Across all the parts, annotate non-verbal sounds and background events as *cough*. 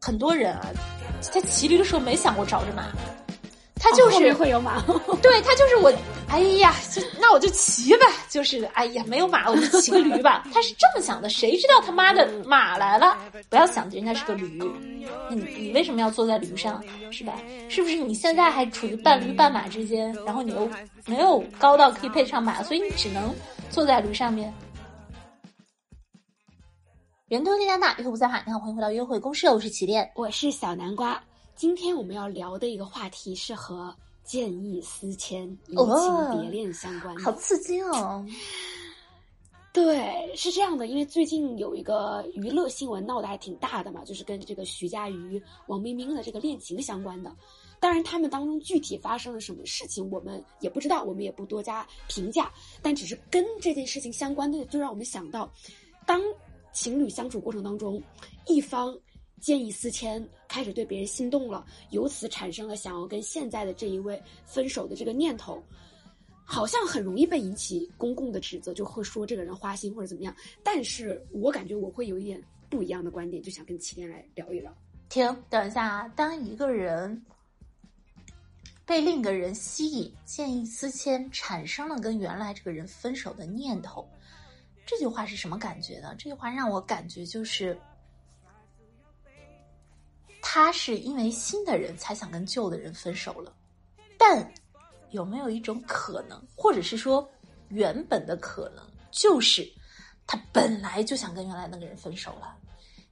很多人啊，在骑驴的时候没想过找着马，他就是会有马。*laughs* 对他就是我，哎呀，就那我就骑吧，就是哎呀，没有马我就骑个驴吧。*laughs* 他是这么想的，谁知道他妈的马来了？不要想着人家是个驴，你你为什么要坐在驴上，是吧？是不是你现在还处于半驴半马之间，然后你又没有高到可以配上马，所以你只能坐在驴上面？人多力量大，约会不在话。你好，欢迎回到约会公社，我是起点。我是小南瓜，今天我们要聊的一个话题是和见异思迁、移情别恋相关的。好刺激哦！对，是这样的，因为最近有一个娱乐新闻闹得还挺大的嘛，就是跟这个徐佳瑜、王冰冰的这个恋情相关的。当然，他们当中具体发生了什么事情，我们也不知道，我们也不多加评价。但只是跟这件事情相关的，就让我们想到，当情侣相处过程当中，一方见异思迁，开始对别人心动了，由此产生了想要跟现在的这一位分手的这个念头。好像很容易被引起公共的指责，就会说这个人花心或者怎么样。但是我感觉我会有一点不一样的观点，就想跟齐天来聊一聊。停，等一下啊！当一个人被另一个人吸引、见异思迁，产生了跟原来这个人分手的念头，这句话是什么感觉呢？这句话让我感觉就是，他是因为新的人才想跟旧的人分手了，但有没有一种可能，或者是说原本的可能，就是他本来就想跟原来那个人分手了，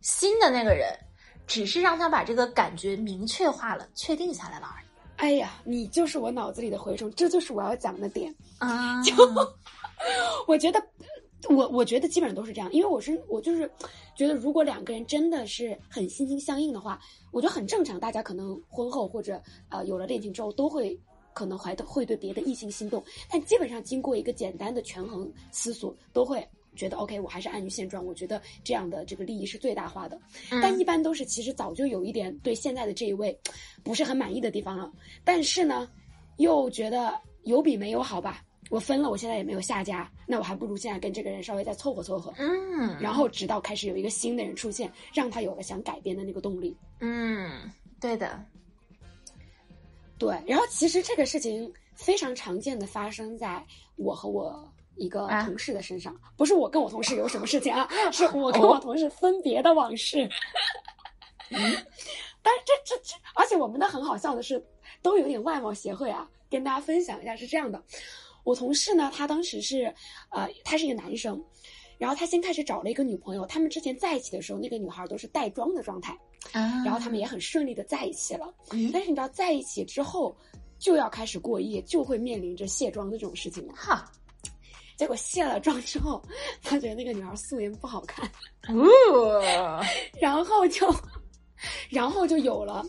新的那个人只是让他把这个感觉明确化了、确定下来了而已。哎呀，你就是我脑子里的蛔虫，这就是我要讲的点。啊，*laughs* 就 *laughs* 我觉得，我我觉得基本上都是这样，因为我是我就是觉得，如果两个人真的是很心心相印的话，我觉得很正常。大家可能婚后或者呃有了恋情之后，都会可能还会对别的异性心动，但基本上经过一个简单的权衡思索，都会。觉得 OK，我还是安于现状。我觉得这样的这个利益是最大化的，嗯但一般都是其实早就有一点对现在的这一位不是很满意的地方了，但是呢，又觉得有比没有好吧。我分了，我现在也没有下家，那我还不如现在跟这个人稍微再凑合凑合，嗯，然后直到开始有一个新的人出现，让他有了想改变的那个动力。嗯，对的，对，然后其实这个事情非常常见的发生在我和我一个啊同事的身上，不是我跟我同事有什么事情啊，*laughs* 是我跟我同事分别的往事。*laughs* 嗯，但是这这这，而且我们的很好笑的是，都有点外貌协会啊，跟大家分享一下是这样的，我同事呢，他当时是，呃，他是一个男生。然后他先开始找了一个女朋友，他们之前在一起的时候，那个女孩都是带妆的状态，啊然后他们也很顺利的在一起了。嗯但是你知道，在一起之后就要开始过夜，就会面临着卸妆的这种事情了。哈，结果卸了妆之后，他觉得那个女孩素颜不好看，哦，*laughs* 然后就，然后就有了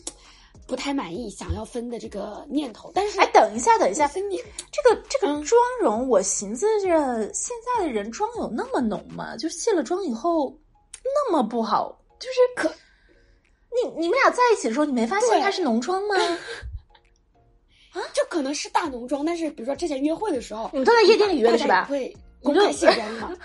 不太满意、想要分的这个念头。但是，哎，等一下，等一下，分你这个这个嗯妆容，我寻思着现在的人妆有那么浓吗？就卸了妆以后那么不好，就是可你你们俩在一起的时候，你没发现对它是浓妆吗？*laughs* 啊就可能是大浓妆，但是比如说之前约会的时候，你们都在夜店里约的是吧？会公开卸妆嘛？*laughs*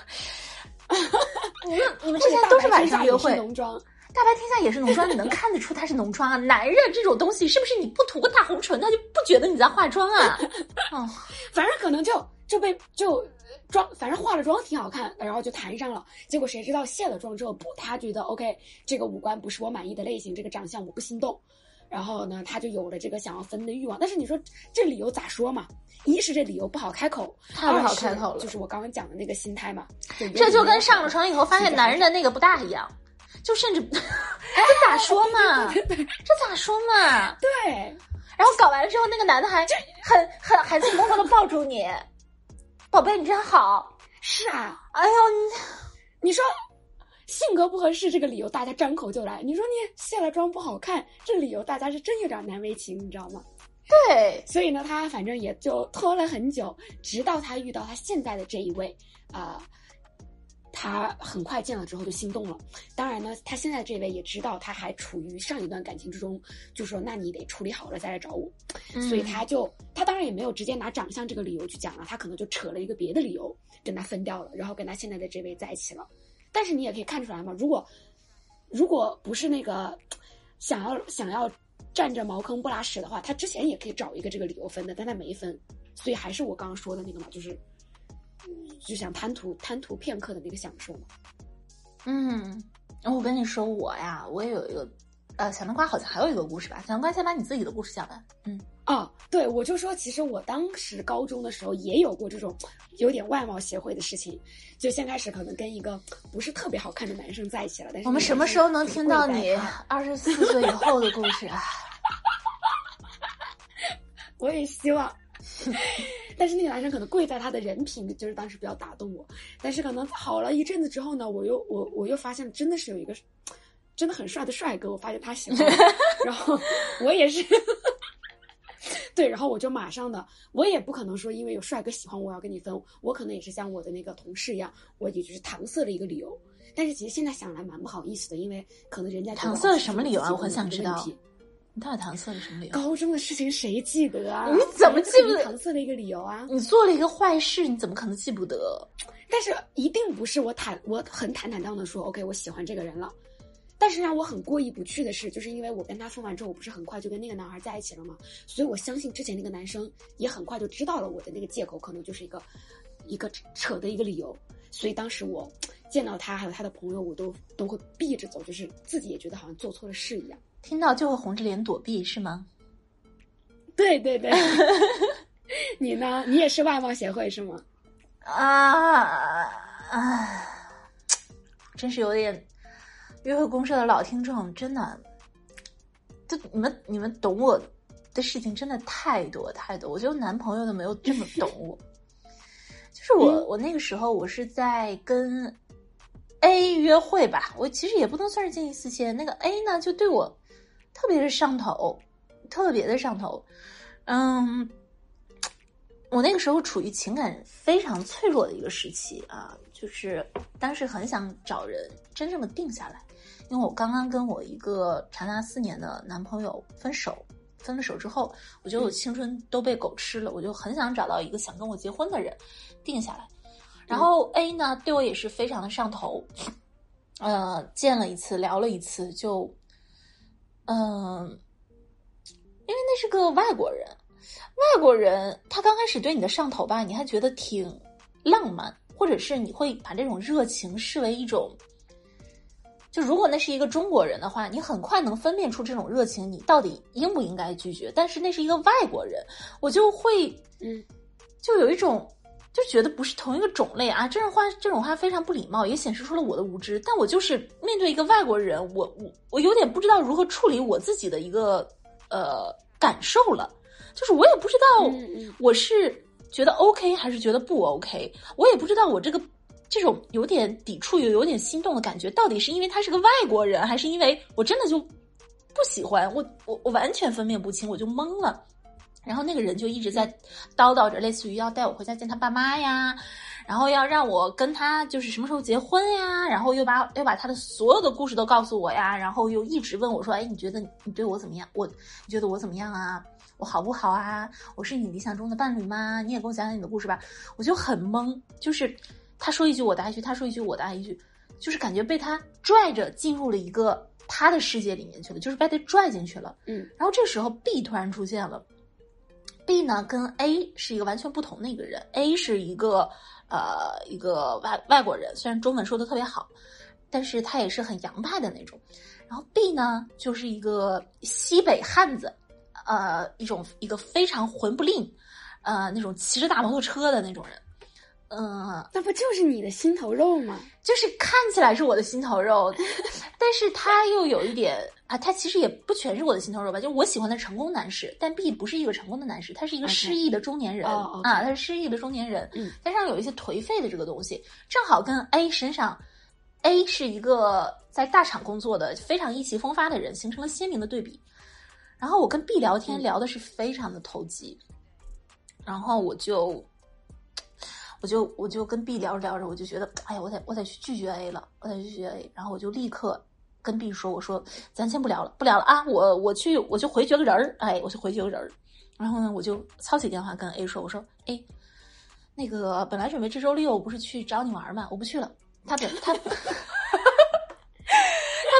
*laughs* 你们你们之前都是晚上约会，浓妆。大白天下也是浓妆，你能看得出他是浓妆啊？男人这种东西，是不是你不涂个大红唇，他就不觉得你在化妆啊？*laughs* 哦，反正可能就就被就妆，反正化了妆挺好看，然后就谈上了。结果谁知道卸了妆之后，不，他觉得 OK，这个五官不是我满意的类型，这个长相我不心动。然后呢，他就有了这个想要分的欲望。但是你说这理由咋说嘛？一是这理由不好开口，太不好开口了就是我刚刚讲的那个心态嘛。这就跟上了床以后发现男人的的那个不大一样，就甚至这咋说嘛？这咋说嘛？对，然后搞完了之后，那个男的还很很含情脉脉的抱住你，宝贝，你真好。*laughs* 是啊，哎呦，你说性格不合适这个理由，大家张口就来。你说你卸了妆不好看，这理由大家是真有点难为情，你知道吗？对，所以呢，他反正也就拖了很久，直到他遇到他现在的这一位，啊、他很快见了之后就心动了。当然呢，他现在这位也知道他还处于上一段感情之中，就说那你得处理好了再来找我。所以他就他当然也没有直接拿长相这个理由去讲了，他可能就扯了一个别的理由跟他分掉了，然后跟他现在的这位在一起了。但是你也可以看出来嘛，如果如果不是那个想要想要占着茅坑不拉屎的话，他之前也可以找一个这个理由分的，但他没分，所以还是我刚刚说的那个嘛，就是嗯就想贪图贪图片刻的那个享受嘛。嗯，我跟你说，我呀，我也有一个，呃，小南瓜好像还有一个故事吧。小南瓜先把你自己的故事讲完。嗯，哦，对，我就说，其实我当时高中的时候也有过这种有点外貌协会的事情，就先开始可能跟一个不是特别好看的男生在一起了，但是我们什么时候能听到你二十四岁以后的故事啊？*laughs* 我也希望。*laughs* 但是那个男生可能贵在他的人品，就是当时比较打动我。但是可能好了一阵子之后呢，我又我我又发现真的是有一个真的很帅的帅哥，我发现他喜欢我，*laughs* 然后我也是，*laughs* 对，然后我就马上的，我也不可能说因为有帅哥喜欢我要跟你分，我可能也是像我的那个同事一样，我也就是搪塞了一个理由。但是其实现在想来蛮不好意思的，因为可能人家搪塞了什么理由啊？我很想知道。你到底搪塞了什么理由？高中的事情谁记得啊？你怎么记不得？搪塞了一个理由啊！你做了一个坏事，你怎么可能记不得？但是一定不是我坦，我很坦坦荡的说，OK，我喜欢这个人了。但是让我很过意不去的是，就是因为我跟他分完之后，我不是很快就跟那个男孩在一起了吗？所以我相信之前那个男生也很快就知道了我的那个借口，可能就是一个一个扯的一个理由。所以当时我见到他还有他的朋友，我都都会避着走，就是自己也觉得好像做错了事一样。听到就会红着脸躲避是吗？对 *laughs* 对对，*laughs* 你呢？你也是外貌协会是吗？啊啊！真是有点约会公社的老听众，真的，就你们你们懂我的事情真的太多太多，我觉得男朋友都没有这么懂我。就是我我那个时候我是在跟 A 约会吧，我其实也不能算是见异思迁，那个 A 呢就对我。特别是上头，特别的上头，嗯，我那个时候处于情感非常脆弱的一个时期啊，就是当时很想找人真正的定下来，因为我刚刚跟我一个长达四年的男朋友分手，分了手之后，我觉得我青春都被狗吃了，我就很想找到一个想跟我结婚的人定下来，然后 A 呢对我也是非常的上头，呃，见了一次聊了一次就。嗯，因为那是个外国人，外国人他刚开始对你的上头吧，你还觉得挺浪漫，或者是你会把这种热情视为一种，就如果那是一个中国人的话，你很快能分辨出这种热情，你到底应不应该拒绝。但是那是一个外国人，我就会，嗯，就有一种。就觉得不是同一个种类啊！这种话，这种话非常不礼貌，也显示出了我的无知。但我就是面对一个外国人，我我我有点不知道如何处理我自己的一个呃感受了。就是我也不知道我是觉得 OK 还是觉得不 OK，我也不知道我这个这种有点抵触又有点心动的感觉，到底是因为他是个外国人，还是因为我真的就不喜欢我我我完全分辨不清，我就懵了。然后那个人就一直在叨叨着，类似于要带我回家见他爸妈呀，然后要让我跟他就是什么时候结婚呀，然后又把又把他的所有的故事都告诉我呀，然后又一直问我说：“哎，你觉得你对我怎么样？我你觉得我怎么样啊？我好不好啊？我是你理想中的伴侣吗？你也给我讲讲你的故事吧。”我就很懵，就是他说一句我答一句，他说一句我答一句，就是感觉被他拽着进入了一个他的世界里面去了，就是被他拽进去了。嗯，然后这时候 B 突然出现了。B 呢，跟 A 是一个完全不同的一个人。A 是一个呃一个外外国人，虽然中文说的特别好，但是他也是很洋派的那种。然后 B 呢，就是一个西北汉子，呃，一种一个非常混不吝，呃，那种骑着大摩托车的那种人。嗯，那不就是你的心头肉吗？就是看起来是我的心头肉，*laughs* 但是他又有一点啊，他其实也不全是我的心头肉吧。就我喜欢的成功男士，但 B 不是一个成功的男士，他是一个失意的中年人啊，他是失意的中年人，嗯，身上有一些颓废的这个东西，正好跟 A 身上，A 是一个在大厂工作的非常意气风发的人，形成了鲜明的对比。然后我跟 B 聊天聊的是非常的投机，然后我就。我就我就跟 B 聊着聊着，我就觉得，哎呀，我得我得去拒绝 A 了，我得拒绝 A。然后我就立刻跟 B 说，我说咱先不聊了，不聊了啊，我我去我就回绝个人儿，哎，我就回绝个人儿。然后呢，我就操起电话跟 A 说，我说 A，那个本来准备这周六不是去找你玩嘛，我不去了。他本他他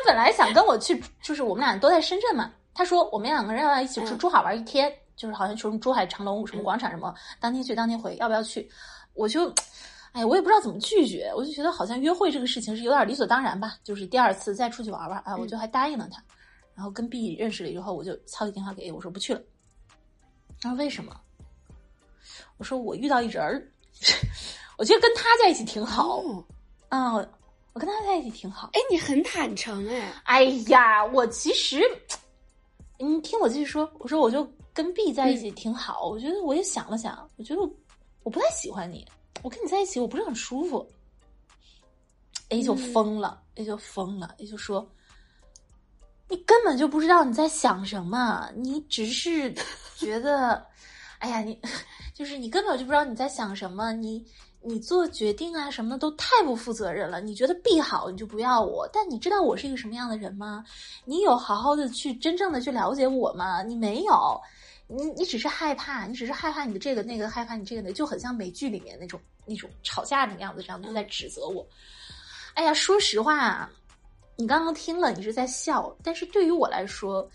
本来想跟我去，就是我们俩都在深圳嘛。他说我们两个人要一起去珠海玩一天，就是好像去什么珠海长隆什么广场什么，当天去当天回，要不要去？我就，哎，我也不知道怎么拒绝，我就觉得好像约会这个事情是有点理所当然吧。就是第二次再出去玩玩，啊，我就还答应了他。然后跟 B 认识了以后，我就操起电话给 A，我说不去了。他说为什么？我说我遇到一人儿，*laughs* 我觉得跟他在一起挺好。嗯，我跟他在一起挺好。哎，你很坦诚哎。哎呀，我其实，你听我继续说。我说我就跟 B 在一起挺好。我觉得我也想了想，我觉得我不太喜欢你，我跟你在一起我不是很舒服。A 就疯了，A 就疯了，A 就说。你根本就不知道你在想什么，你只是觉得，*laughs* 哎呀，你就是你根本就不知道你在想什么，你你做决定啊什么的都太不负责任了。你觉得 B 好，你就不要我，但你知道我是一个什么样的人吗？你有好好的去真正的去了解我吗？你没有，你你只是害怕，你只是害怕你的这个那个，害怕你这个那，就很像美剧里面那种那种吵架的样子，这样都在指责我。哎呀，说实话。你刚刚听了，你是在笑，但是对于我来说，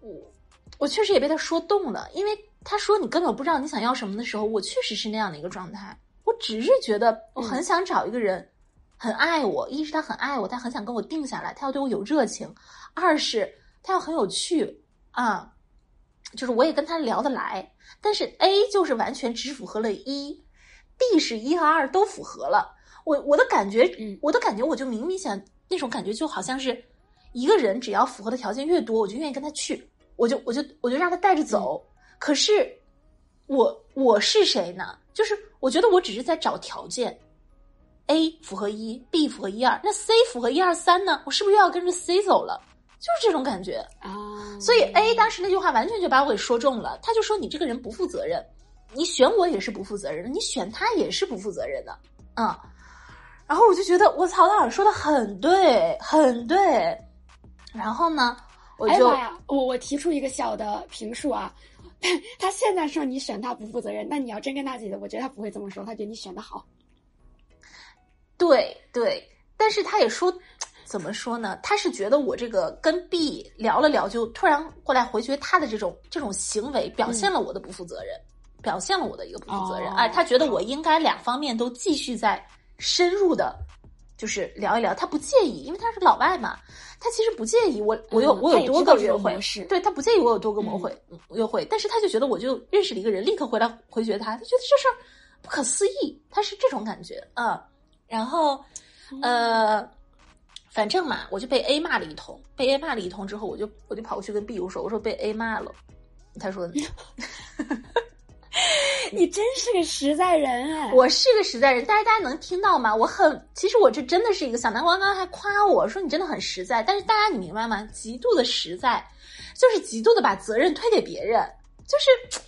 我我确实也被他说动了，因为他说你根本不知道你想要什么的时候，我确实是那样的一个状态。我只是觉得我很想找一个人，很爱我，一是他很爱我，他很想跟我定下来，他要对我有热情；二是他要很有趣啊，就是我也跟他聊得来。但是 A 就是完全只符合了一，B 是一和二都符合了。我我的感觉，我的感觉，我就明明想。那种感觉就好像是，一个人只要符合的条件越多，我就愿意跟他去，我就我就我就让他带着走。可是，我我是谁呢？就是我觉得我只是在找条件，A 符合一，B 符合一二，那 C 符合一二三呢？我是不是又要跟着 C 走了？就是这种感觉啊。所以 A 当时那句话完全就把我给说中了，他就说你这个人不负责任，你选我也是不负责任的，你选他也是不负责任的，嗯。然后我就觉得，我曹导说的很对，很对。然后呢，我就我我提出一个小的评述啊，*laughs* 他现在说你选他不负责任，那你要真跟他姐，我觉得他不会这么说，他觉得你选的好。对对，但是他也说，怎么说呢？他是觉得我这个跟 B 聊了聊，就突然过来回绝他的这种这种行为，表现了我的不负责任，表现了我的一个不负责任。哎，他觉得我应该两方面都继续在。深入的，就是聊一聊，他不介意，因为他是老外嘛，他其实不介意我，我有我有多个约会，对他不介意我有多个模会约会，但是他就觉得我就认识了一个人，立刻回来回绝他，他觉得这事儿不可思议，他是这种感觉啊。然后呃，反正嘛，我就被 A 骂了一通，被 A 骂了一通之后，我就我就跑过去跟 B 我说，我说被 A 骂了，他说。*laughs* 你真是个实在人哎！我是个实在人，但是大家能听到吗？我很，其实我这真的是一个小南瓜，刚刚还夸我说你真的很实在，但是大家你明白吗？极度的实在，就是极度的把责任推给别人，就是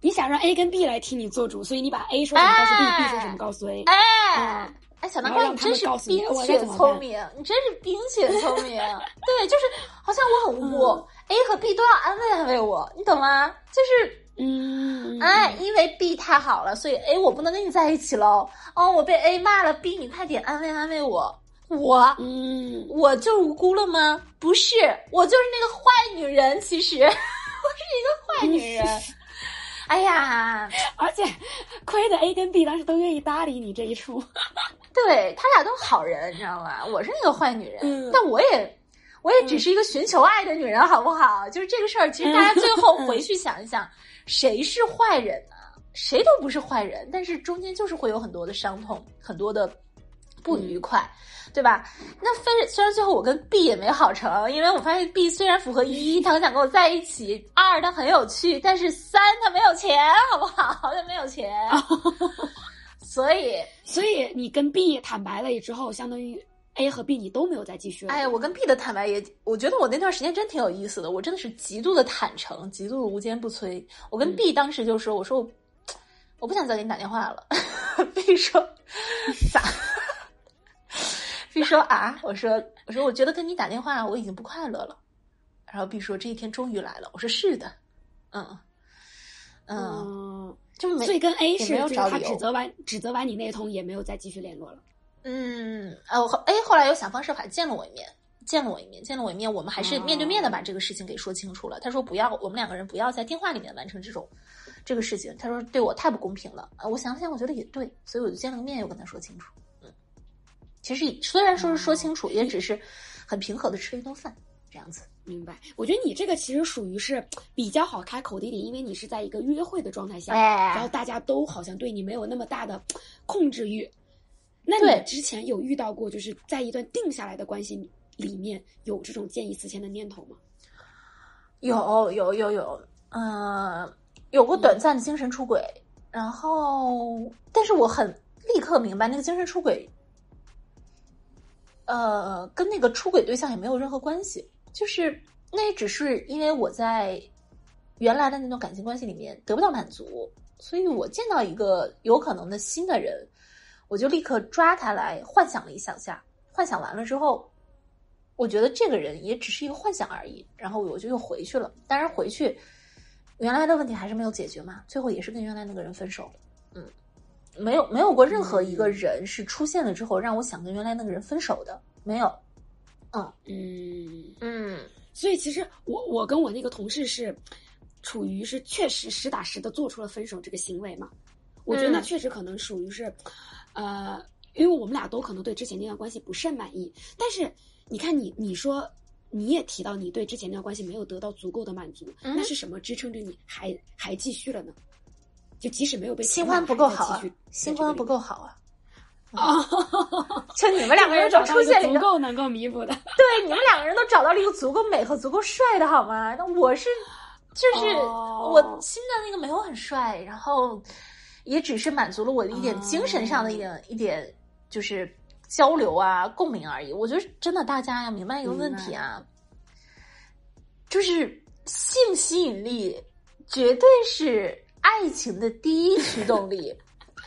你想让 A 跟 B 来替你做主，所以你把 A 说什么告诉 B，B 说什么告诉 A。哎，哎，小南瓜，你真是冰雪聪明，你真是冰雪聪明。*laughs* 对，就是好像我很无辜，A 和 B 都要安慰安慰我，你懂吗？就是。嗯，哎，因为 B 太好了，所以 A 我不能跟你在一起喽。哦，我被 A 骂了，B 你快点安慰安慰我。我，嗯，我就无辜了吗？不是，我就是那个坏女人。其实，*laughs* 我是一个坏女人。*laughs* 哎呀，*laughs* 而且亏的 A 跟 B 当时都愿意搭理你这一出。*laughs* 对他俩都好人，你知道吗？我是那个坏女人，但我也，我也只是一个寻求爱的女人，好不好？就是这个事儿，其实大家最后回去想一想。谁是坏人呢？谁都不是坏人，但是中间就是会有很多的伤痛，很多的不愉快，对吧？那非虽然最后我跟 B 也没好成，因为我发现 B 虽然符合一，他很想跟我在一起；二他很有趣，但是三他没有钱，好不好？他没有钱，*laughs* 所以 *laughs* 所以你跟 B 坦白了之后，相当于。A 和 B 你都没有再继续了。哎，我跟 B 的坦白也，我觉得我那段时间真挺有意思的。我真的是极度的坦诚，极度的无坚不摧。我跟 B 当时就说：“我说我我不想再给你打电话了。*laughs* ”B 说：“咋？”B 说：“啊？”我说：“我说我觉得跟你打电话我已经不快乐了。”然后 B 说：“这一天终于来了。”我说：“是的，嗯嗯，就没。”所以跟 A 是就是他指责完指责完你那通也没有再继续联络了。嗯，呃，后哎，后来又想方设法见了我一面，见了我一面，见了我一面，我们还是面对面的把这个事情给说清楚了。他说不要，我们两个人不要在电话里面完成这种这个事情。他说对我太不公平了。啊，我想想，我觉得也对，所以我就见了个面，又跟他说清楚。嗯，其实虽然说是说清楚，也只是很平和的吃了一顿饭，这样子。明白，我觉得你这个其实属于是比较好开口的一点，因为你是在一个约会的状态下，哎然后大家都好像对你没有那么大的控制欲。那你之前有遇到过，就是在一段定下来的关系里面有这种见异思迁的念头吗？有有有有，呃，有过短暂的精神出轨，然后，但是我很立刻明白，那个精神出轨，呃，跟那个出轨对象也没有任何关系，就是那也只是因为我在原来的那段感情关系里面得不到满足，所以我见到一个有可能的新的人，我就立刻抓他来幻想了一想下，幻想完了之后。我觉得这个人也只是一个幻想而已，然后我就又回去了。当然回去，原来的问题还是没有解决嘛，最后也是跟原来那个人分手了。嗯，没有没有过任何一个人是出现了之后让我想跟原来那个人分手的，没有。嗯嗯，嗯所以其实我我跟我那个同事是处于是确实实打实的做出了分手这个行为嘛。我觉得那嗯确实可能属于是，呃，因为我们俩都可能对之前那段关系不甚满意，但是你看你你说你也提到你对之前那段关系没有得到足够的满足，嗯那是什么支撑着你还还继续了呢？就即使没有被新欢不够好啊新欢不够好啊。啊，*laughs* 就你们两个人都出现了一个，足够能够弥补的，对，你们两个人都找到了一个足够美和足够帅的好吗？那我是，就是、哦我新的那个没有很帅，然后也只是满足了我的一点精神上的一点、一点，就是交流啊、共鸣而已。我觉得真的大家要明白一个问题啊，就是性吸引力绝对是爱情的第一驱动力。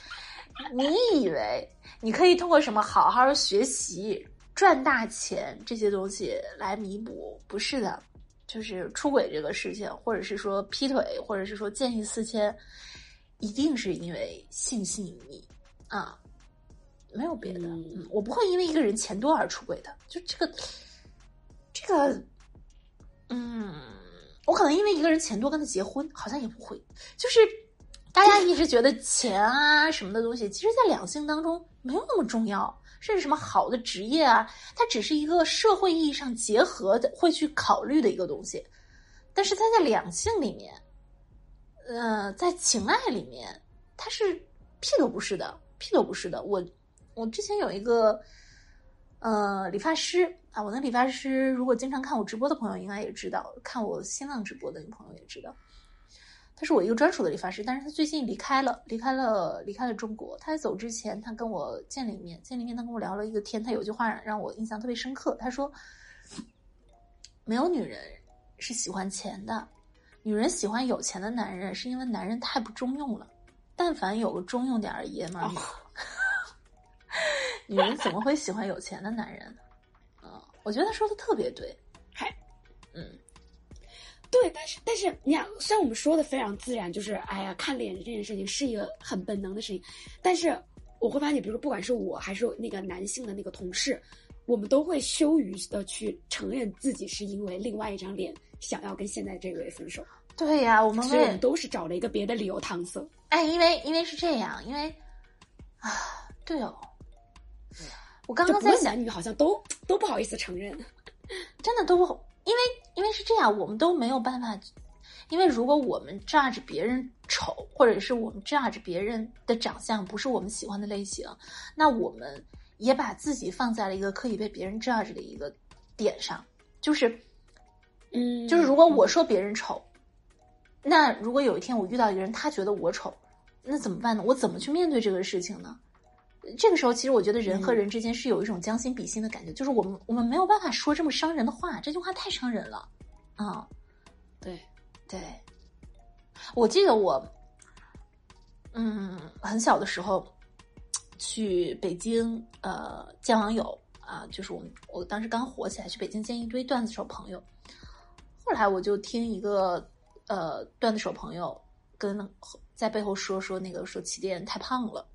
*laughs* 你以为你可以通过什么好好学习、赚大钱这些东西来弥补？不是的，就是出轨这个事情，或者是说劈腿，或者是说见异思迁，一定是因为性吸引力啊，没有别的。我不会因为一个人钱多而出轨的，就这个，这个，嗯，我可能因为一个人钱多跟他结婚，好像也不会，就是。大家一直觉得钱啊什么的东西，其实，在两性当中没有那么重要，甚至什么好的职业啊，它只是一个社会意义上结合的会去考虑的一个东西。但是它在两性里面，呃，在情爱里面，它是屁都不是的，屁都不是的。我我之前有一个呃理发师啊，我那理发师如果经常看我直播的朋友应该也知道，看我新浪直播的朋友也知道。他是我一个专属的理发师，但是他最近离开了，离开了，离开了中国。他在走之前，他跟我见了一面，见了一面，他跟我聊了一个天。他有句话让我印象特别深刻，他说：“没有女人是喜欢钱的，女人喜欢有钱的男人，是因为男人太不中用了。但凡有个中用点儿爷们儿，*laughs* 女人怎么会喜欢有钱的男人呢？”嗯，我觉得他说的特别对。嗨，嗯。对，但是但是你看，虽然我们说的非常自然，就是哎呀，看脸这件事情是一个很本能的事情，但是我会发现，比如说不管是我还是那个男性的那个同事，我们都会羞于的去承认自己是因为另外一张脸想要跟现在这个人分手。对呀、我们所以我们都是找了一个别的理由搪塞。哎，因为因为是这样，因为啊，对哦，我刚刚在想，女，好像都都不好意思承认。*laughs* 真的都不，因为因为是这样，我们都没有办法，因为如果我们 judge 别人丑，或者是我们 judge 别人的长相不是我们喜欢的类型，那我们也把自己放在了一个可以被别人 judge 的一个点上，就是嗯就是如果我说别人丑，那如果有一天我遇到一个人，他觉得我丑，那怎么办呢？我怎么去面对这个事情呢？这个时候，其实我觉得人和人之间是有一种将心比心的感觉，就是我们我们没有办法说这么伤人的话，这句话太伤人了啊！对，对，我记得我，嗯，很小的时候去北京呃见网友啊，就是我们我当时刚火起来，去北京见一堆段子手朋友。后来我就听一个呃段子手朋友跟在背后说说那个说起点太胖了。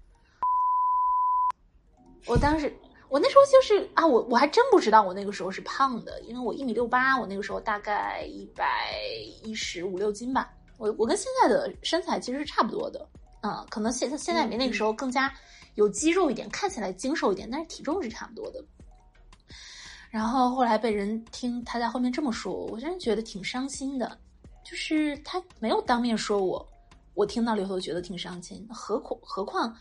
我我当时，我那时候就是啊，我我还真不知道我那个时候是胖的，因为我一米六八，我那个时候大概一百一十五六斤吧。我我跟现在的身材其实是差不多的，嗯，可能现在现在比那个时候更加有肌肉一点，看起来精瘦一点，但是体重是差不多的。然后后来被人听他在后面这么说，我真的觉得挺伤心的。就是他没有当面说我，我听到了以后觉得挺伤心。何况何况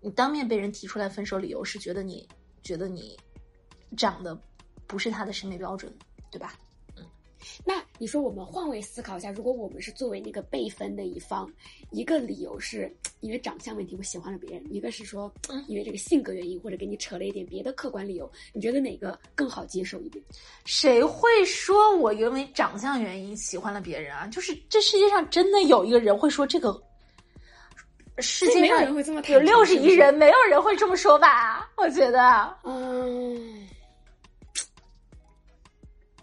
你当面被人提出来分手理由是觉得你觉得你长得不是他的审美标准，对吧？那你说我们换位思考一下，如果我们是作为那个被分的一方，一个理由是因为长相问题我喜欢了别人，一个是说因为这个性格原因或者给你扯了一点别的客观理由，你觉得哪个更好接受一点？谁会说我因为长相原因喜欢了别人啊？就是这世界上真的有一个人会说这个？世界上有六十亿人，没有人会这么说吧？我觉得，嗯。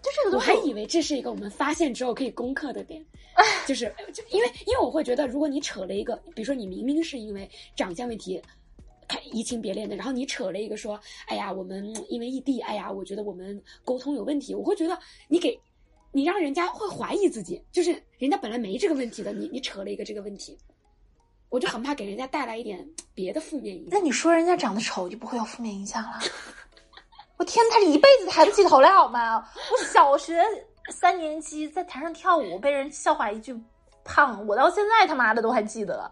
就这个，我还以为这是一个我们发现之后可以攻克的点，*laughs* 就是就因为因为我会觉得，如果你扯了一个，比如说你明明是因为长相问题，看移情别恋的，然后你扯了一个说，哎呀，我们因为异地，哎呀，我觉得我们沟通有问题，我会觉得你给，你让人家会怀疑自己，就是人家本来没这个问题的，你你扯了一个这个问题，我就很怕给人家带来一点别的负面影响。那你说人家长得丑就不会有负面影响了？我天，他一辈子抬不起头来好吗？我小学三年级在台上跳舞，被人笑话一句胖，我到现在他妈的都还记得。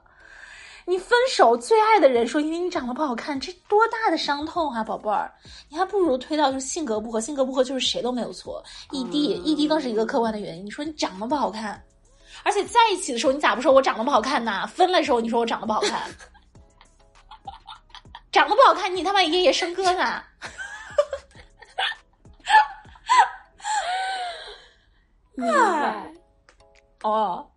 你分手最爱的人说因为你长得不好看，这多大的伤痛啊，宝贝儿！你还不如推到就是性格不合，性格不合就是谁都没有错。异地，异地更是一个客观的原因。你说你长得不好看，而且在一起的时候你咋不说我长得不好看呢？分了时候你说我长得不好看，*laughs* 长得不好看，你他妈夜夜笙歌呢？*laughs* 明白哦。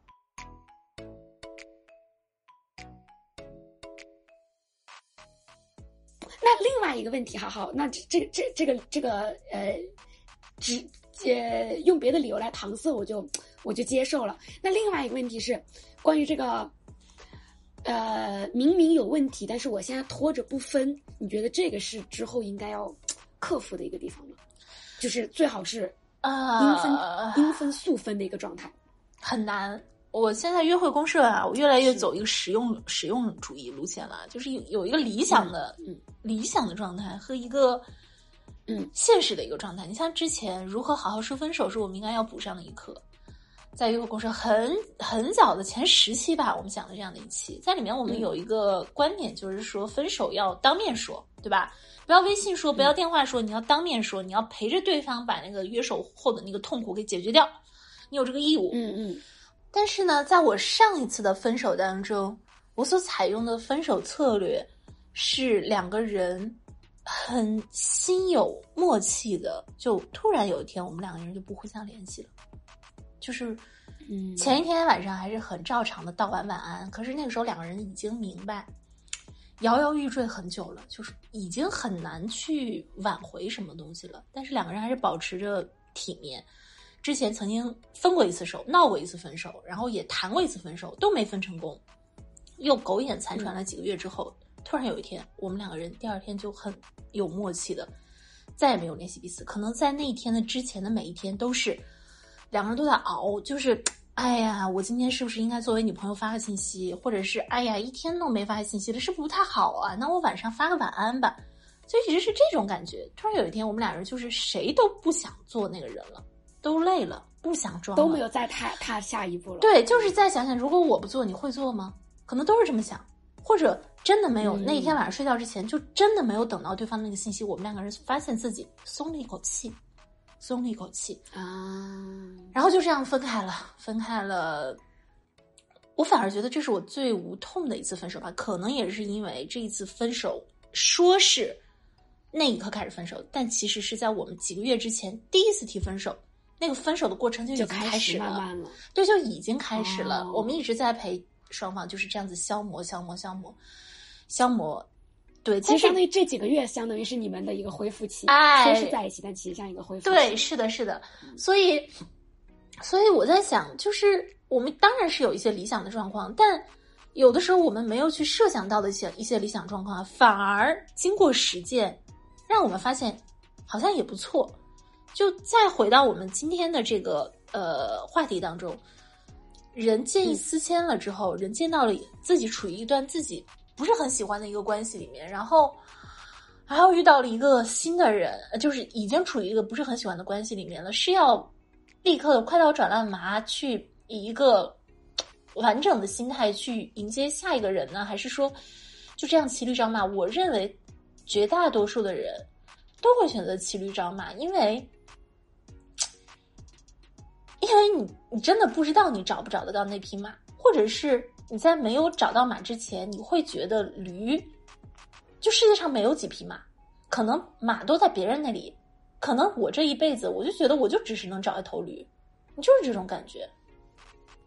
那另外一个问题，好好，那这这这个这个呃，只呃用别的理由来搪塞，我就我就接受了。那另外一个问题是关于这个，呃，明明有问题，但是我现在拖着不分，你觉得这个是之后应该要克服的一个地方吗？就是最好是。啊，应分应分速分的一个状态，很难。我现在约会公社啊，我越来越走一个实用实用主义路线了，就是有有一个理想的嗯理想的状态和一个嗯现实的一个状态。你像之前如何好好说分手，是我们应该要补上的一课。在约会公社很很早的前十期吧，我们讲的这样的一期，在里面我们有一个观点，就是说分手要当面说，对吧？不要微信说，不要电话说，你要当面说，你要陪着对方把那个约手后的那个痛苦给解决掉，你有这个义务。嗯嗯。但是呢，在我上一次的分手当中，我所采用的分手策略是两个人很心有默契的，就突然有一天我们两个人就不互相联系了。就是，嗯，前一天晚上还是很照常的道完晚安，可是那个时候两个人已经明白，摇摇欲坠很久了，就是已经很难去挽回什么东西了。但是两个人还是保持着体面。之前曾经分过一次手，闹过一次分手，然后也谈过一次分手，都没分成功。又苟延残喘了几个月之后，突然有一天，我们两个人第二天就很有默契的，再也没有联系彼此。可能在那一天的之前的每一天都是。两个人都在熬，就是，哎呀，我今天是不是应该作为女朋友发个信息，或者是，哎呀，一天都没发信息了，是不是不太好啊？那我晚上发个晚安吧。就一直是这种感觉。突然有一天，我们俩人就是谁都不想做那个人了，都累了，不想装，都没有再踏踏下一步了。对，就是再想想，如果我不做，你会做吗？可能都是这么想，或者真的没有。那一天晚上睡觉之前，就真的没有等到对方那个信息，我们两个人发现自己松了一口气。松了一口气啊，然后就这样分开了，分开了。我反而觉得这是我最无痛的一次分手吧，可能也是因为这一次分手说是那一刻开始分手，但其实是在我们几个月之前第一次提分手，那个分手的过程就已经开始了，对，就已经开始了。我们一直在陪双方就是这样子消磨、消磨、消磨、消磨。对，其实相当于这几个月，相当于是你们的一个恢复期。哎，说是在一起，但其实像一个恢复期。对，是的，是的。所以，所以我在想，就是我们当然是有一些理想的状况，但有的时候我们没有去设想到的一些一些理想状况，反而经过实践，让我们发现好像也不错。就再回到我们今天的这个呃话题当中，人见异思迁了之后，人见到了自己处于一段自己不是很喜欢的一个关系里面，然后还有遇到了一个新的人，就是已经处于一个不是很喜欢的关系里面了，是要立刻快刀斩乱麻去以一个完整的心态去迎接下一个人呢，还是说就这样骑驴找马？我认为绝大多数的人都会选择骑驴找马，因为。因为你，你真的不知道你找不找得到那匹马，或者是你在没有找到马之前，你会觉得驴，就世界上没有几匹马，可能马都在别人那里，可能我这一辈子我就觉得我就只是能找一头驴，你就是这种感觉。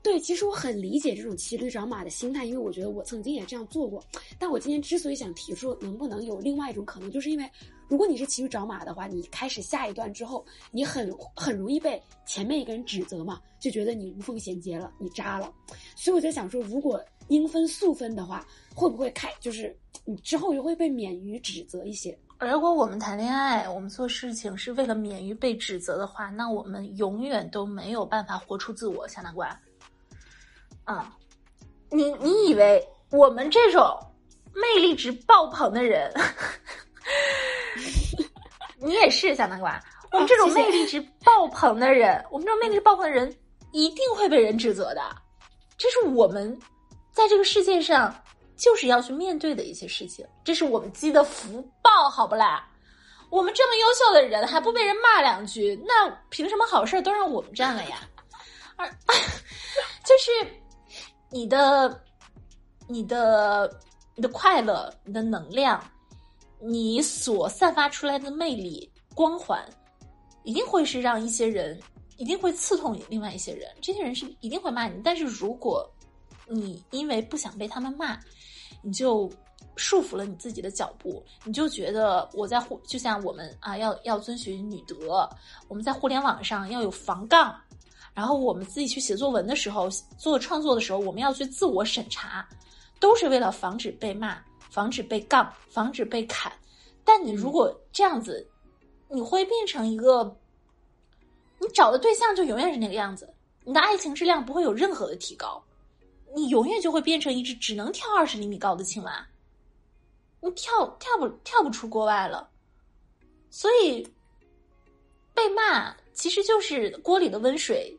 对，其实我很理解这种骑驴找马的心态，因为我觉得我曾经也这样做过。但我今天之所以想提出，能不能有另外一种可能，就是因为。如果你是骑驴找马的话，你开始下一段之后，你很很容易被前面一个人指责嘛，就觉得你无缝衔接了，你渣了。所以我在想说，如果应分速分的话，会不会开就是你之后又会被免于指责一些？如果我们谈恋爱，我们做事情是为了免于被指责的话，那我们永远都没有办法活出自我，小南瓜。啊，你你以为我们这种魅力值爆棚的人？*laughs* 你也是小南瓜，*laughs* 我们这种魅力值爆棚的人，我们这种魅力值爆棚的人一定会被人指责的，这是我们在这个世界上就是要去面对的一些事情，这是我们积的福报，好不啦？我们这么优秀的人还不被人骂两句，那凭什么好事都让我们占了呀？而 *laughs* 就是你的、你的、你的快乐、你的能量。你所散发出来的魅力光环，一定会是让一些人，一定会刺痛另外一些人。这些人是一定会骂你，但是如果你因为不想被他们骂，你就束缚了你自己的脚步，你就觉得我在互，就像我们啊，要要遵循女德，我们在互联网上要有防杠，然后我们自己去写作文的时候，做创作的时候，我们要去自我审查，都是为了防止被骂。防止被杠，防止被砍，但你如果这样子，你会变成一个，你找的对象就永远是那个样子，你的爱情质量不会有任何的提高，你永远就会变成一只只能跳二十厘米高的青蛙，你跳跳不跳不出国外了，所以被骂其实就是锅里的温水，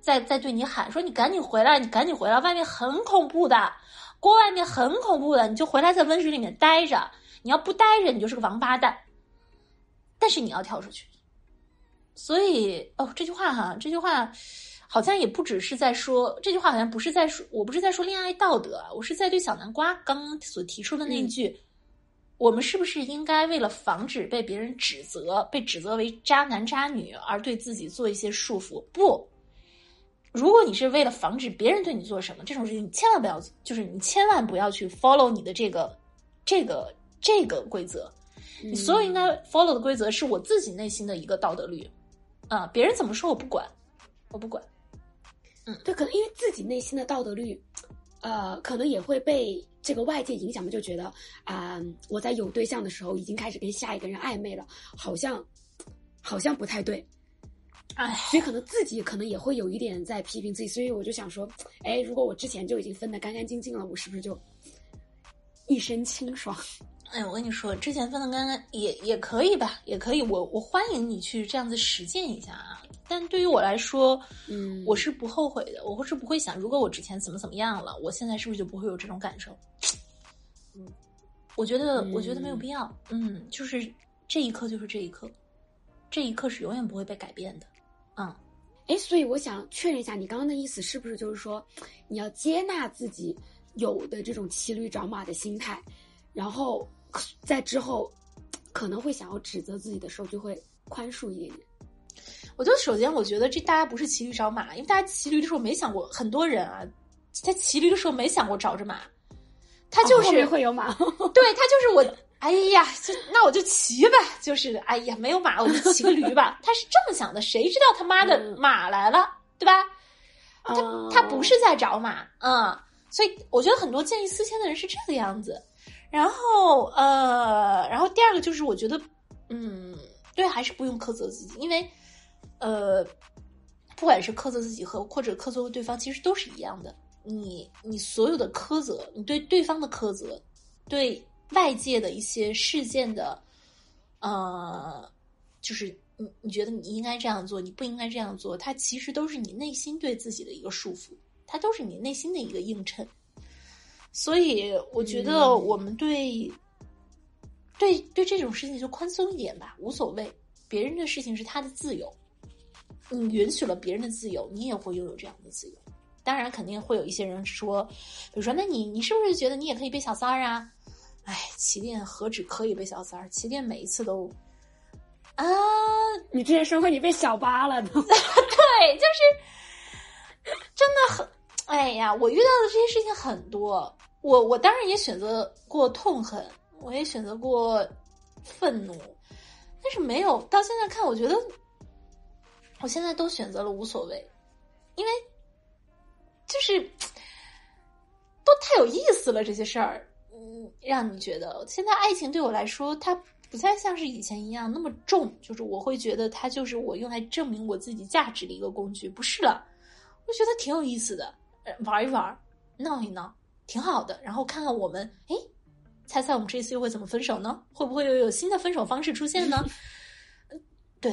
在在对你喊说你赶紧回来，你赶紧回来，外面很恐怖的。锅外面很恐怖的，你就回来在温水里面待着。你要不待着，你就是个王八蛋。但是你要跳出去。所以，哦，这句话哈，这句话好像也不只是在说，这句话好像不是在说，我不是在说恋爱道德，我是在对小南瓜刚刚所提出的那一句：我们是不是应该为了防止被别人指责，被指责为渣男渣女，而对自己做一些束缚？不。如果你是为了防止别人对你做什么这种事情，你千万不要，就是你千万不要去 follow 你的这个、这个、这个规则。你所有应该 follow 的规则是我自己内心的一个道德律，啊，别人怎么说我不管，我不管。嗯，对，可能因为自己内心的道德律，呃，可能也会被这个外界影响嘛，就觉得啊，我在有对象的时候已经开始跟下一个人暧昧了，好像好像不太对。哎，所以可能自己可能也会有一点在批评自己，所以我就想说，哎，如果我之前就已经分得干干净净了，我是不是就一身清爽？*laughs* 哎，我跟你说，之前分得干干也也可以吧，也可以，我我欢迎你去这样子实践一下啊。但对于我来说，嗯，我是不后悔的，我是不会想，如果我之前怎么怎么样了，我现在是不是就不会有这种感受？嗯，我觉得，我觉得没有必要。嗯，就是这一刻就是这一刻，这一刻是永远不会被改变的。嗯，哎，所以我想确认一下，你刚刚的意思是不是就是说，你要接纳自己有的这种骑驴找马的心态，然后在之后可能会想要指责自己的时候，就会宽恕一点点。我觉得首先，我觉得这大家不是骑驴找马，因为大家骑驴的时候没想过，很多人啊，在骑驴的时候没想过找着马，他就是会有马，对他就是我。哎呀，就那我就骑吧，就是哎呀，没有马 *laughs* 我就骑个驴吧。他是这么想的，谁知道他妈的马来了，对吧？他他不是在找马，嗯，所以我觉得很多见异思迁的人是这个样子。然后呃，然后第二个就是我觉得嗯，对，还是不用苛责自己，因为呃，不管是苛责自己和或者苛责对方，其实都是一样的。你你所有的苛责，你对对方的苛责，对外界的一些事件的，呃，就是你你觉得你应该这样做，你不应该这样做，它其实都是你内心对自己的一个束缚，它都是你内心的一个映衬。所以，我觉得我们对。对对，这种事情就宽松一点吧，无所谓。别人的事情是他的自由，你允许了别人的自由，你也会拥有这样的自由。当然，肯定会有一些人说，比如说，那你你是不是觉得你也可以被小三儿啊？哎，起点何止可以被小三儿，起点每一次都啊，你之前说过你被小八了，*laughs* 对，就是真的很，哎呀，我遇到的这些事情很多，我我当然也选择过痛恨。我也选择过愤怒，但是没有到现在看，我觉得我现在都选择了无所谓，因为就是都太有意思了这些事儿，嗯，让你觉得现在爱情对我来说，它不再像是以前一样那么重，就是我会觉得它就是我用来证明我自己价值的一个工具，不是了，我觉得挺有意思的，玩一玩，闹一闹，挺好的，然后看看我们，哎。猜猜我们这次又会怎么分手呢？会不会又有新的分手方式出现呢？*laughs* 对，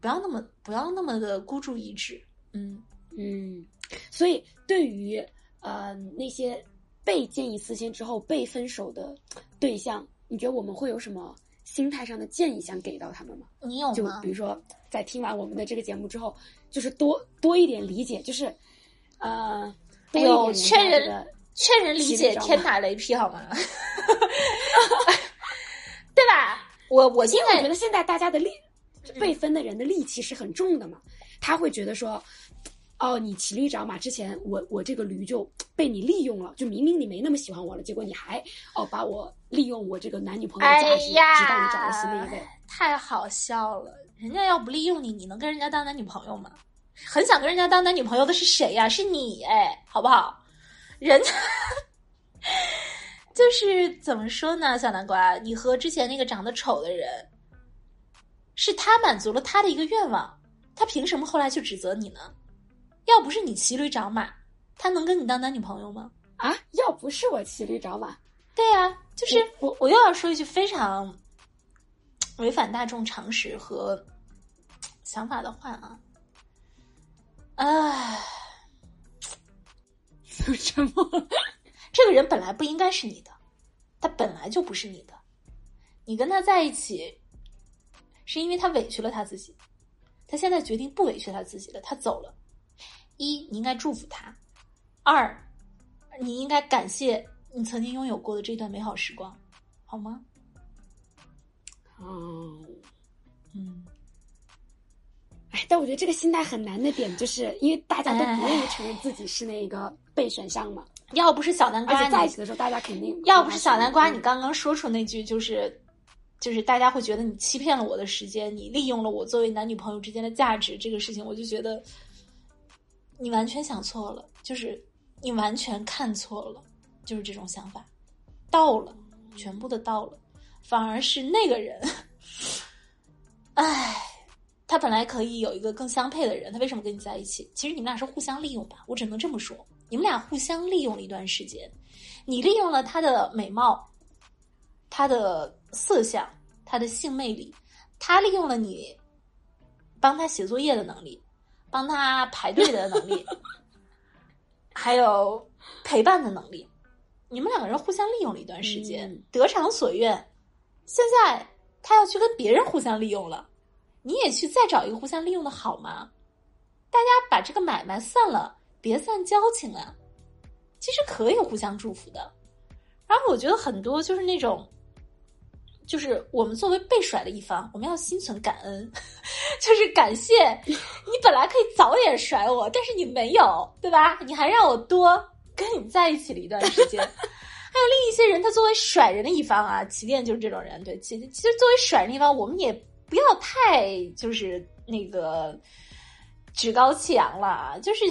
不要那么不要那么的孤注一掷。嗯嗯，所以对于呃那些被建议私信之后被分手的对象，你觉得我们会有什么心态上的建议想给到他们吗？你有吗？就比如说在听完我们的这个节目之后，就是多多一点理解，就是呃，有劝人。劝人理解，天打雷劈，好吗？*laughs* 对吧？我我现在觉得现在大家的力被分的人的戾气是很重的嘛，他会觉得说，哦，你骑驴找马之前，我我这个驴就被你利用了，就明明你没那么喜欢我了，结果你还哦把我利用我这个男女朋友的价值，直到你找了新的一位，太好笑了！人家要不利用你，你能跟人家当男女朋友吗？很想跟人家当男女朋友的是谁呀？是你哎，好不好？人家就是怎么说呢，小南瓜，你和之前那个长得丑的人，是他满足了他的一个愿望，他凭什么后来去指责你呢？要不是你骑驴找马，他能跟你当男女朋友吗？啊，要不是我骑驴找马，对呀，就是我，我又要说一句非常违反大众常识和想法的话啊，唉。什么？这个人本来不应该是你的，他本来就不是你的。你跟他在一起，是因为他委屈了他自己。他现在决定不委屈他自己了，他走了。一，你应该祝福他；二，你应该感谢你曾经拥有过的这段美好时光，好吗？嗯嗯。哎，但我觉得这个心态很难的点，就是因为大家都不愿意承认自己是那个被选项嘛。要不是小南瓜，在一起的时候大家肯定要不是小南瓜，你刚刚说出那句就是，就是大家会觉得你欺骗了我的时间，你利用了我作为男女朋友之间的价值这个事情，我就觉得你完全想错了，就是你完全看错了，就是这种想法，到了，全部的到了，反而是那个人，唉。他本来可以有一个更相配的人，他为什么跟你在一起？其实你们俩是互相利用吧，我只能这么说，你们俩互相利用了一段时间，你利用了他的美貌，他的色相，他的性魅力，他利用了你帮他写作业的能力，帮他排队的能力，还有陪伴的能力，你们两个人互相利用了一段时间，得偿所愿，现在他要去跟别人互相利用了。你也去再找一个互相利用的好吗？大家把这个买卖散了，别散交情啊！其实可以互相祝福的。然后我觉得很多就是那种，就是我们作为被甩的一方，我们要心存感恩，就是感谢你本来可以早点甩我，但是你没有，对吧？你还让我多跟你在一起了一段时间。*laughs* 还有另一些人，他作为甩人的一方啊，起点就是这种人。对，其实其实作为甩人一方，我们也。不要太就是那个趾高气扬了，就是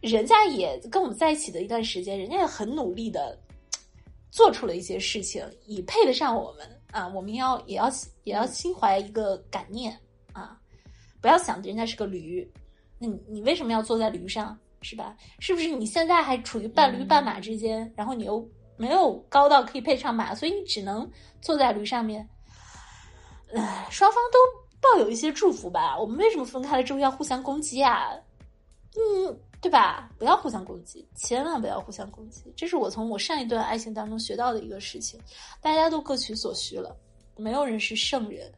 人家也跟我们在一起的一段时间，人家也很努力的做出了一些事情，以配得上我们啊，我们要也要也要心怀一个感念啊，不要想人家是个驴，那你你为什么要坐在驴上？是吧？是不是你现在还处于半驴半马之间，然后你又没有高到可以配上马，所以你只能坐在驴上面？唉，双方都抱有一些祝福吧。我们为什么分开了之后要互相攻击啊？嗯，对吧？不要互相攻击，千万不要互相攻击。这是我从我上一段爱情当中学到的一个事情。大家都各取所需了，没有人是圣人，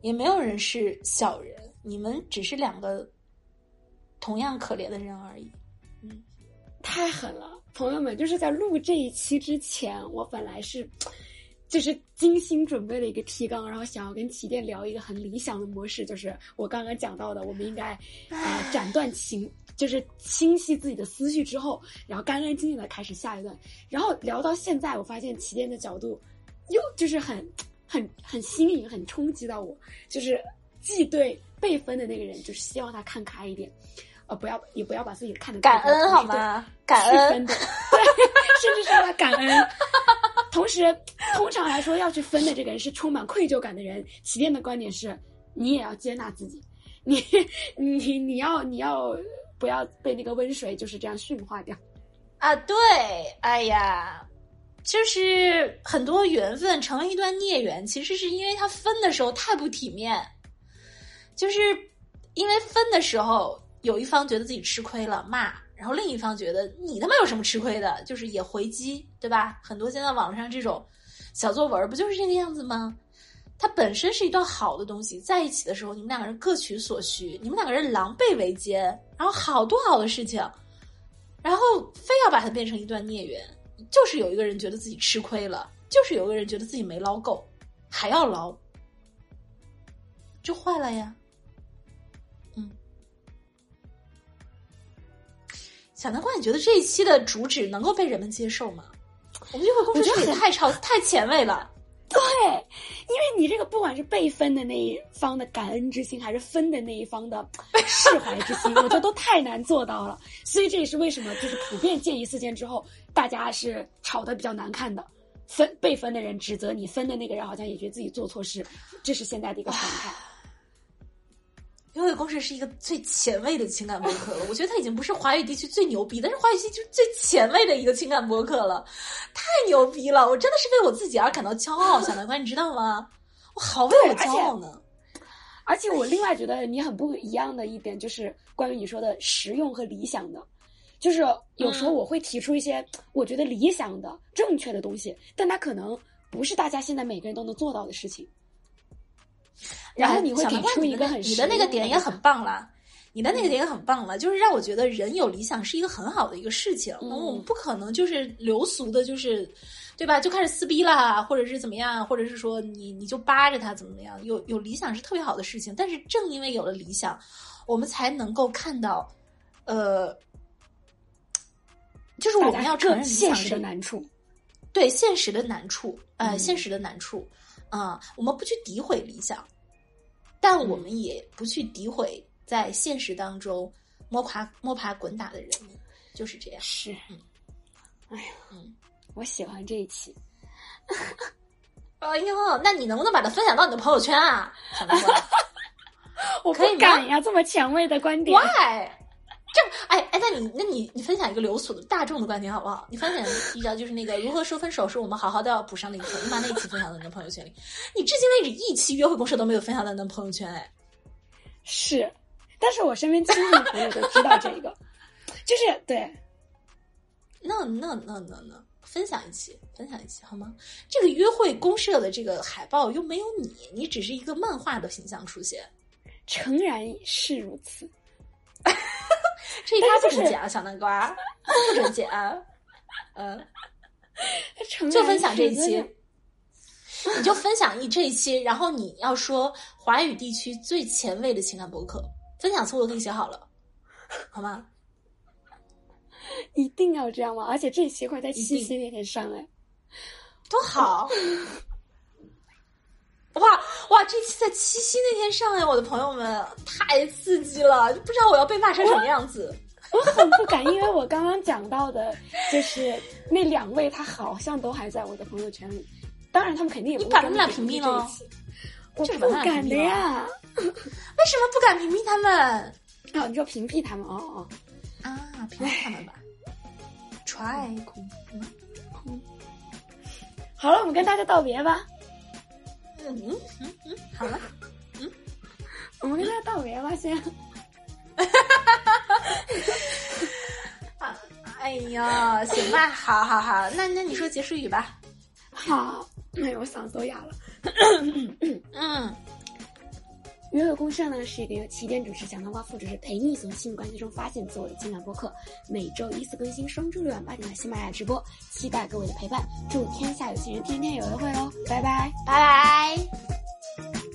也没有人是小人，你们只是两个同样可怜的人而已。嗯，太狠了，朋友们！就是在录这一期之前，我本来是。就是精心准备了一个提纲，然后想要跟起点聊一个很理想的模式，就是我刚刚讲到的，我们应该呃斩断情，就是清晰自己的思绪之后，然后干干净净的开始下一段。然后聊到现在，我发现起点的角度又就是很很很新颖，很冲击到我。就是既对被分的那个人，就是希望他看开一点，呃，不要也不要把自己看得感恩好吗？感恩，对，甚至是他感恩。*laughs* 同时，通常来说，要去分的这个人是充满愧疚感的人。起点的观点是，你也要接纳自己，你你你要你要不要被那个温水就是这样驯化掉？啊，对，哎呀，就是很多缘分成为一段孽缘，其实是因为他分的时候太不体面，就是因为分的时候有一方觉得自己吃亏了，骂。然后另一方觉得你他妈有什么吃亏的，就是也回击，对吧？很多现在网上这种小作文不就是这个样子吗？它本身是一段好的东西，在一起的时候你们两个人各取所需，你们两个人狼狈为奸，然后好多好的事情，然后非要把它变成一段孽缘，就是有一个人觉得自己吃亏了，就是有个人觉得自己没捞够，还要捞，就坏了呀。小南瓜，你觉得这一期的主旨能够被人们接受吗？我们就会公司也太超、太前卫了。对，因为你这个不管是被分的那一方的感恩之心，还是分的那一方的释怀之心，我觉得都太难做到了。所以这也是为什么，就是普遍建议事件之后，大家是吵得比较难看的。分被分的人指责你，分的那个人好像也觉得自己做错事，这是现在的一个常态。*laughs* 约会公式是一个最前卫的情感博客了，我觉得它已经不是华语地区最牛逼，但是华语地区最前卫的一个情感博客了，太牛逼了！我真的是为我自己而感到骄傲，小南瓜，你知道吗？我好为我骄傲呢。而且我另外觉得你很不一样的一点，就是关于你说的实用和理想的，就是有时候我会提出一些我觉得理想的、正确的东西，但它可能不是大家现在每个人都能做到的事情。然后你会给出一个很你的那个点也很棒了，你的那个点也很棒了，就是让我觉得人有理想是一个很好的一个事情。那我们不可能就是流俗的，就是对吧？就开始撕逼啦，或者是怎么样，或者是说你你就扒着他怎么怎么样？有有理想是特别好的事情，但是正因为有了理想，我们才能够看到，呃，就是我们要承认现实的难处，对现实的难处，呃，现实的难处。啊，我们不去诋毁理想，但我们也不去诋毁在现实当中摸爬摸爬滚打的人，就是这样。是，哎呀，嗯，我喜欢这一期。哎呦，那你能不能把它分享到你的朋友圈啊？*laughs* 我不敢呀，这么前卫的观点。Why？这哎哎，那你那你你分享一个流俗的大众的观点好不好？你分享一条就是那个如何说分手是我们好好的要补上的一课，你把那一期分享到你的朋友圈里。你至今为止一期约会公社都没有分享到你的朋友圈哎。是，但是我身边亲密朋友都知道这个，就是对。那那那那那，分享一期，分享一期好吗？这个约会公社的这个海报又没有你，你只是一个漫画的形象出现。诚然是如此。*laughs* 这一趴不准剪啊，小南瓜 *laughs* 不准剪。嗯，就分享这一期，你就分享一这一期，然后你要说华语地区最前卫的情感博客，分享词我都给你写好了，好吗？一定要这样吗？而且这一期会在七夕那天上哎，多好！*laughs* 哇哇！这期在七夕那天上呀，我的朋友们太刺激了，不知道我要被骂成什么样子。我很不敢，因为我刚刚讲到的，就是那两位，他好像都还在我的朋友圈里。当然他们肯定也不会你把他们俩屏蔽了这一期我不敢的呀。为什么不敢屏蔽他们啊，你说屏蔽他们哦哦，啊？屏蔽他们吧。try 空好了，我们跟大家道别吧。嗯嗯嗯嗯，好了，嗯我们跟大家道别吧，先。啊，*laughs* 哎呀，行吧，好好好，那那你说结束语吧。好，哎呦，我嗓子都哑了。嗯，娱乐公社呢是一个由起点主持、小南瓜副主持陪你从亲密关系中发现自我的情感播客，每周一次更新，双周六晚八点的喜马拉雅直播，期待各位的陪伴，祝天下有情人天天有约会哦，拜拜。拜拜。